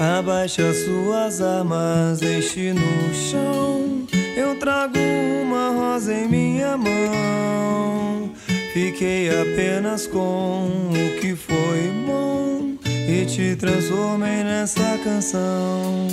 Abaixa suas armas, deixe no chão. Eu trago uma rosa em minha mão. Fiquei apenas com o que foi bom e te transformei nessa canção.